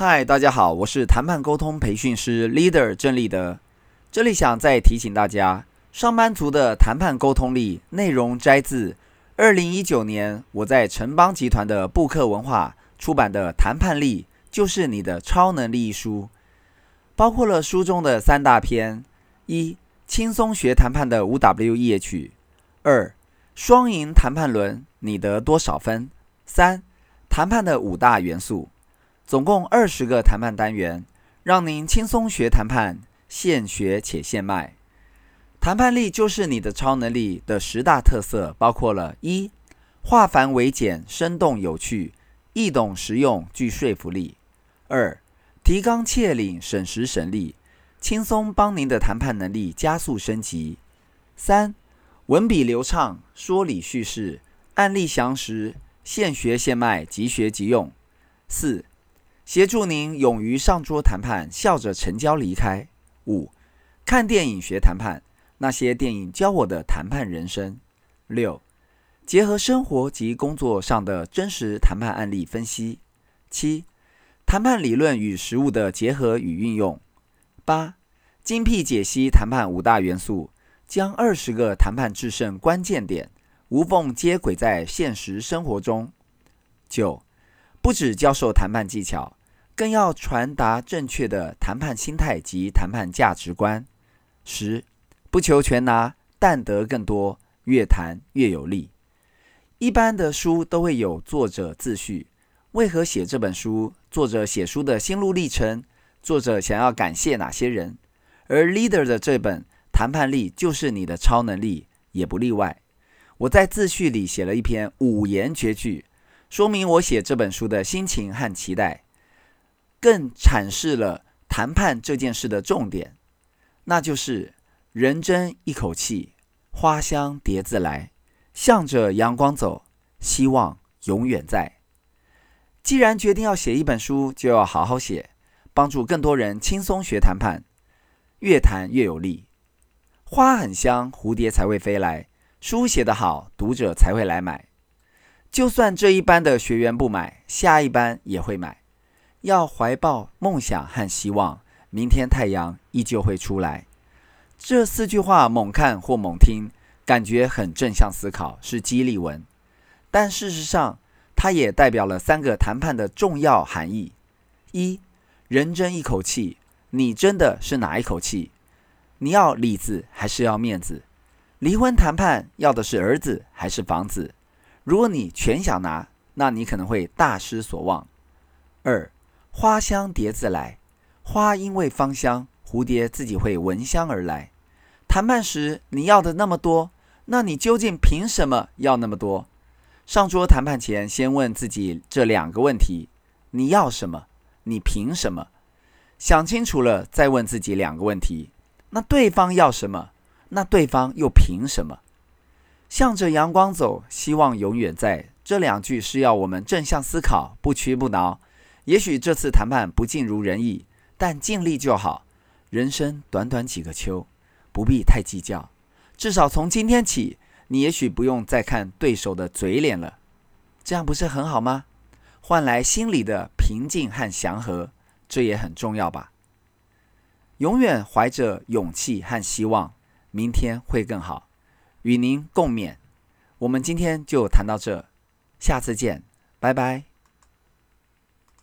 嗨，大家好，我是谈判沟通培训师 Leader 郑立德。这里想再提醒大家，上班族的谈判沟通力内容摘自二零一九年我在城邦集团的布克文化出版的《谈判力就是你的超能力》一书，包括了书中的三大篇：一、轻松学谈判的五 W E H；二、双赢谈判轮你得多少分；三、谈判的五大元素。总共二十个谈判单元，让您轻松学谈判，现学且现卖。谈判力就是你的超能力的十大特色，包括了：一、化繁为简，生动有趣，易懂实用，具说服力；二、提纲挈领，省时省力，轻松帮您的谈判能力加速升级；三、文笔流畅，说理叙事，案例详实，现学现卖，即学即用；四、协助您勇于上桌谈判，笑着成交离开。五、看电影学谈判，那些电影教我的谈判人生。六、结合生活及工作上的真实谈判案例分析。七、谈判理论与实务的结合与运用。八、精辟解析谈判五大元素，将二十个谈判制胜关键点无缝接轨在现实生活中。九、不只教授谈判技巧。更要传达正确的谈判心态及谈判价值观。十，不求全拿，但得更多，越谈越有利。一般的书都会有作者自序，为何写这本书？作者写书的心路历程，作者想要感谢哪些人？而 Leader 的这本谈判力就是你的超能力，也不例外。我在自序里写了一篇五言绝句，说明我写这本书的心情和期待。更阐释了谈判这件事的重点，那就是人争一口气，花香蝶自来，向着阳光走，希望永远在。既然决定要写一本书，就要好好写，帮助更多人轻松学谈判，越谈越有力。花很香，蝴蝶才会飞来；书写得好，读者才会来买。就算这一班的学员不买，下一班也会买。要怀抱梦想和希望，明天太阳依旧会出来。这四句话猛看或猛听，感觉很正向思考，是激励文。但事实上，它也代表了三个谈判的重要含义：一，人争一口气，你争的是哪一口气？你要里子还是要面子？离婚谈判要的是儿子还是房子？如果你全想拿，那你可能会大失所望。二。花香蝶自来，花因为芳香，蝴蝶自己会闻香而来。谈判时你要的那么多，那你究竟凭什么要那么多？上桌谈判前，先问自己这两个问题：你要什么？你凭什么？想清楚了，再问自己两个问题：那对方要什么？那对方又凭什么？向着阳光走，希望永远在。这两句是要我们正向思考，不屈不挠。也许这次谈判不尽如人意，但尽力就好。人生短短几个秋，不必太计较。至少从今天起，你也许不用再看对手的嘴脸了。这样不是很好吗？换来心里的平静和祥和，这也很重要吧。永远怀着勇气和希望，明天会更好。与您共勉。我们今天就谈到这，下次见，拜拜。